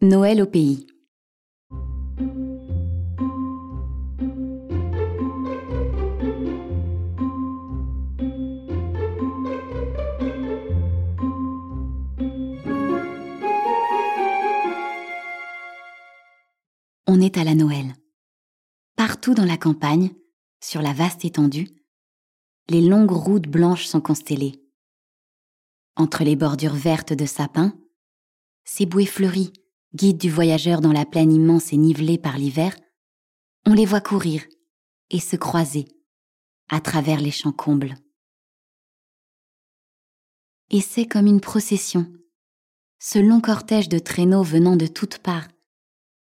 Noël au pays. On est à la Noël. Partout dans la campagne, sur la vaste étendue, les longues routes blanches sont constellées. Entre les bordures vertes de sapins, ces bouées fleuries, guides du voyageur dans la plaine immense et nivelée par l'hiver, on les voit courir et se croiser à travers les champs combles. Et c'est comme une procession, ce long cortège de traîneaux venant de toutes parts,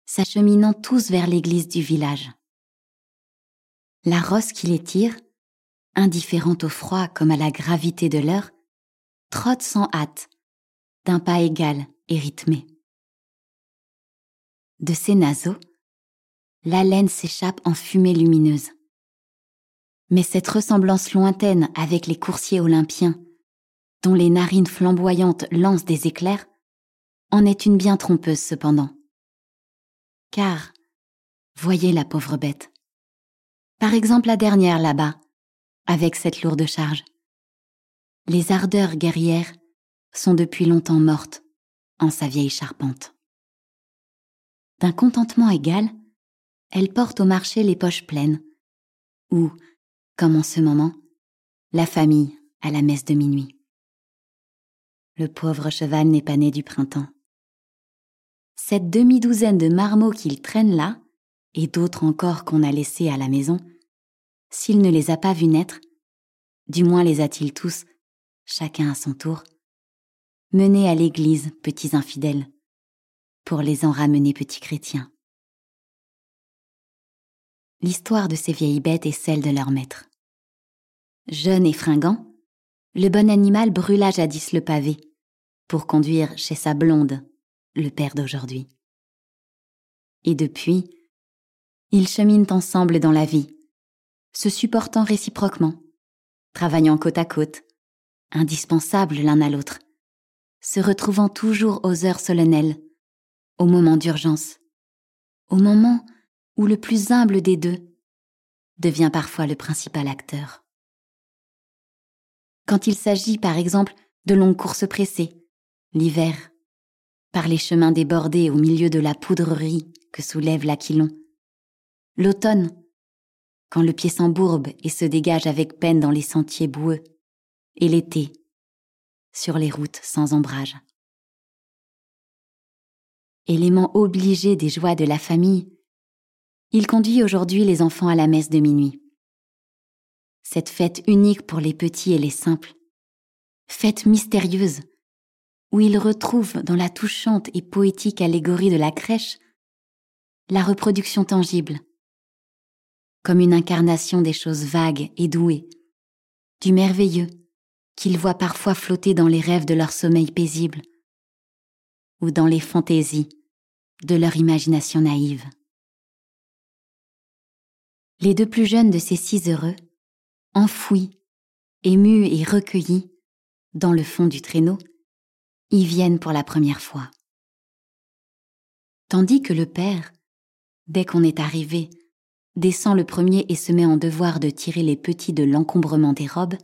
s'acheminant tous vers l'église du village. La rosse qui les tire, indifférente au froid comme à la gravité de l'heure, trotte sans hâte, d'un pas égal et rythmé. De ses naseaux, l'haleine s'échappe en fumée lumineuse. Mais cette ressemblance lointaine avec les coursiers olympiens, dont les narines flamboyantes lancent des éclairs, en est une bien trompeuse cependant. Car, voyez la pauvre bête. Par exemple la dernière là-bas, avec cette lourde charge. Les ardeurs guerrières sont depuis longtemps mortes en sa vieille charpente. D'un contentement égal, elle porte au marché les poches pleines, ou, comme en ce moment, la famille à la messe de minuit. Le pauvre cheval n'est pas né du printemps. Cette demi-douzaine de marmots qu'il traîne là, et d'autres encore qu'on a laissés à la maison, s'il ne les a pas vus naître, du moins les a-t-il tous, chacun à son tour, menés à l'église, petits infidèles, pour les en ramener petits chrétiens. L'histoire de ces vieilles bêtes est celle de leur maître. Jeune et fringant, le bon animal brûla jadis le pavé pour conduire chez sa blonde, le père d'aujourd'hui. Et depuis, ils cheminent ensemble dans la vie, se supportant réciproquement, travaillant côte à côte, indispensables l'un à l'autre, se retrouvant toujours aux heures solennelles, au moment d'urgence, au moment où le plus humble des deux devient parfois le principal acteur. Quand il s'agit, par exemple, de longues courses pressées, l'hiver, par les chemins débordés au milieu de la poudrerie que soulève l'aquilon, l'automne, quand le pied s'embourbe et se dégage avec peine dans les sentiers boueux, et l'été, sur les routes sans ombrage. Élément obligé des joies de la famille, il conduit aujourd'hui les enfants à la messe de minuit. Cette fête unique pour les petits et les simples, fête mystérieuse, où ils retrouvent dans la touchante et poétique allégorie de la crèche la reproduction tangible, comme une incarnation des choses vagues et douées, du merveilleux, qu'ils voient parfois flotter dans les rêves de leur sommeil paisible ou dans les fantaisies de leur imagination naïve. Les deux plus jeunes de ces six heureux, enfouis, émus et recueillis dans le fond du traîneau, y viennent pour la première fois. Tandis que le père, dès qu'on est arrivé, descend le premier et se met en devoir de tirer les petits de l'encombrement des robes,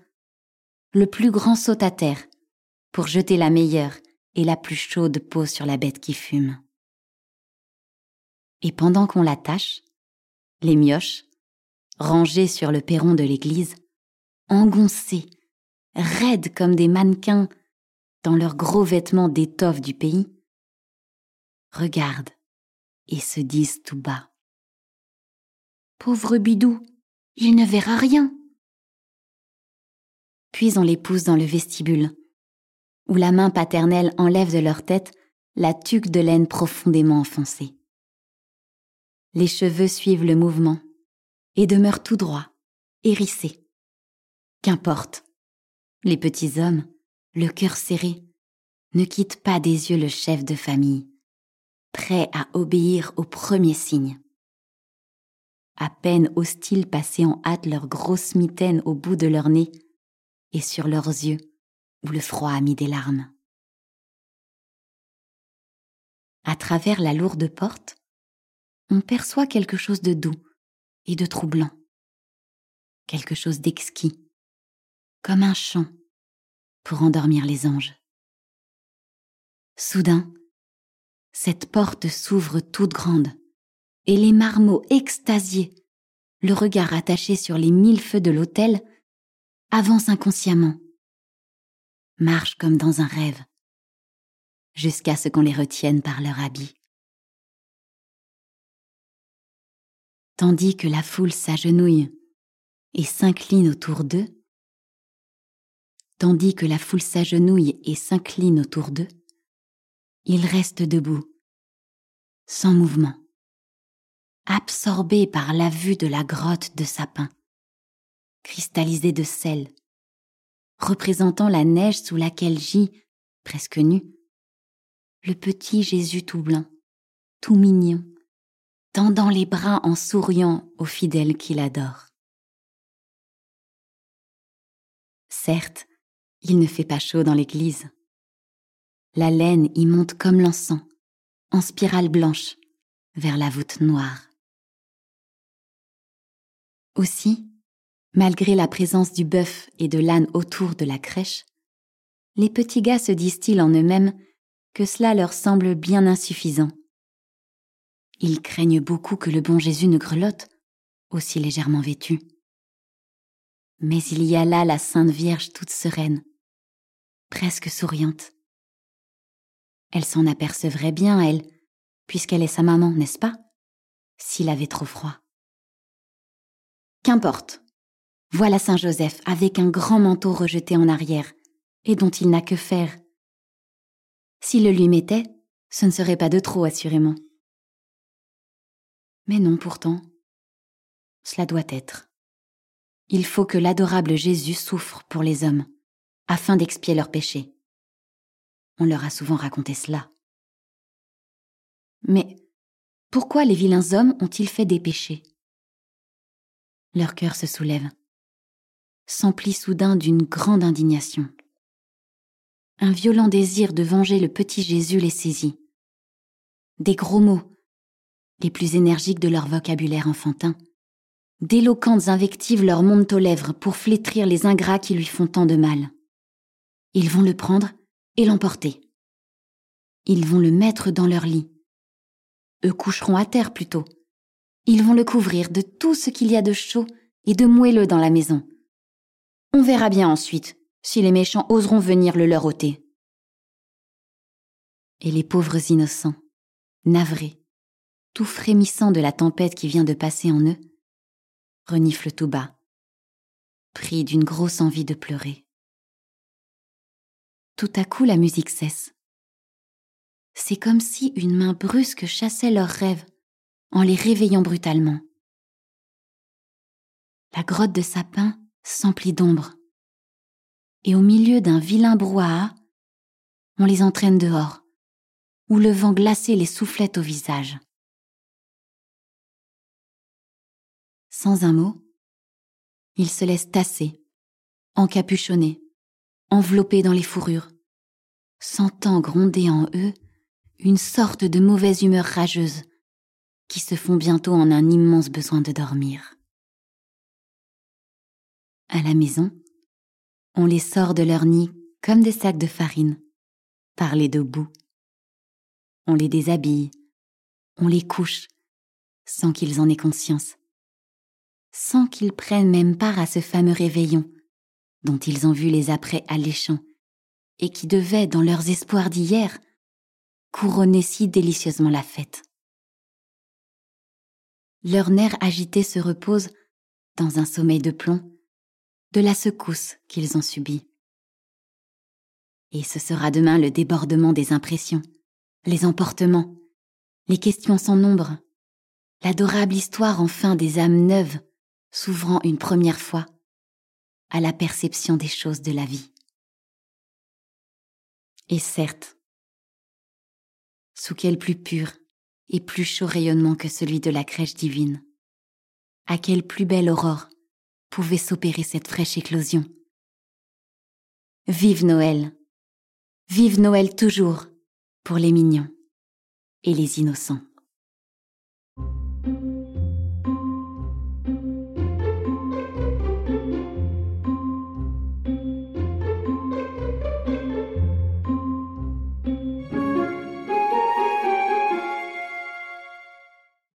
le plus grand saute à terre pour jeter la meilleure et la plus chaude peau sur la bête qui fume. Et pendant qu'on l'attache, les mioches, rangées sur le perron de l'église, engoncées, raides comme des mannequins dans leurs gros vêtements d'étoffe du pays, regardent et se disent tout bas. Pauvre bidou, il ne verra rien puis on les pousse dans le vestibule, où la main paternelle enlève de leur tête la tuque de laine profondément enfoncée. Les cheveux suivent le mouvement et demeurent tout droits, hérissés. Qu'importe, les petits hommes, le cœur serré, ne quittent pas des yeux le chef de famille, prêt à obéir au premier signe. À peine osent-ils passer en hâte leurs grosses mitaines au bout de leur nez et sur leurs yeux où le froid a mis des larmes. À travers la lourde porte, on perçoit quelque chose de doux et de troublant, quelque chose d'exquis, comme un chant pour endormir les anges. Soudain, cette porte s'ouvre toute grande, et les marmots extasiés, le regard attaché sur les mille feux de l'autel, avancent inconsciemment, marchent comme dans un rêve, jusqu'à ce qu'on les retienne par leur habit. Tandis que la foule s'agenouille et s'incline autour d'eux, tandis que la foule s'agenouille et s'incline autour d'eux, il reste debout, sans mouvement, absorbé par la vue de la grotte de sapin, cristallisée de sel, représentant la neige sous laquelle gît, presque nu, le petit Jésus tout blanc, tout mignon, tendant les bras en souriant aux fidèles qu'il adore. Certes, il ne fait pas chaud dans l'église. La laine y monte comme l'encens, en spirale blanche, vers la voûte noire. Aussi, malgré la présence du bœuf et de l'âne autour de la crèche, les petits gars se disent-ils en eux-mêmes que cela leur semble bien insuffisant. Ils craignent beaucoup que le bon Jésus ne grelotte, aussi légèrement vêtu. Mais il y a là la Sainte Vierge toute sereine, presque souriante, elle s'en apercevrait bien, elle, puisqu'elle est sa maman, n'est-ce pas? S'il avait trop froid. Qu'importe. Voilà Saint Joseph avec un grand manteau rejeté en arrière, et dont il n'a que faire. S'il le lui mettait, ce ne serait pas de trop, assurément. Mais non, pourtant. Cela doit être. Il faut que l'adorable Jésus souffre pour les hommes, afin d'expier leurs péchés. On leur a souvent raconté cela. Mais pourquoi les vilains hommes ont-ils fait des péchés? Leur cœur se soulève, s'emplit soudain d'une grande indignation. Un violent désir de venger le petit Jésus les saisit. Des gros mots, les plus énergiques de leur vocabulaire enfantin, d'éloquentes invectives leur montent aux lèvres pour flétrir les ingrats qui lui font tant de mal. Ils vont le prendre et l'emporter. Ils vont le mettre dans leur lit. Eux coucheront à terre plutôt. Ils vont le couvrir de tout ce qu'il y a de chaud et de moelleux dans la maison. On verra bien ensuite si les méchants oseront venir le leur ôter. Et les pauvres innocents, navrés, tout frémissants de la tempête qui vient de passer en eux, reniflent tout bas, pris d'une grosse envie de pleurer. Tout à coup, la musique cesse. C'est comme si une main brusque chassait leurs rêves en les réveillant brutalement. La grotte de sapin s'emplit d'ombre. Et au milieu d'un vilain brouhaha, on les entraîne dehors, où le vent glacé les soufflait au visage. Sans un mot, ils se laissent tasser, encapuchonnés, enveloppés dans les fourrures, sentant gronder en eux une sorte de mauvaise humeur rageuse qui se fond bientôt en un immense besoin de dormir. À la maison, on les sort de leur nid comme des sacs de farine, par les deux bouts. On les déshabille, on les couche, sans qu'ils en aient conscience, sans qu'ils prennent même part à ce fameux réveillon dont ils ont vu les apprêts alléchants, et qui devaient, dans leurs espoirs d'hier, couronner si délicieusement la fête. Leurs nerfs agités se reposent, dans un sommeil de plomb, de la secousse qu'ils ont subie. Et ce sera demain le débordement des impressions, les emportements, les questions sans nombre, l'adorable histoire enfin des âmes neuves s'ouvrant une première fois à la perception des choses de la vie. Et certes, sous quel plus pur et plus chaud rayonnement que celui de la crèche divine, à quelle plus belle aurore pouvait s'opérer cette fraîche éclosion. Vive Noël, vive Noël toujours pour les mignons. et les innocents.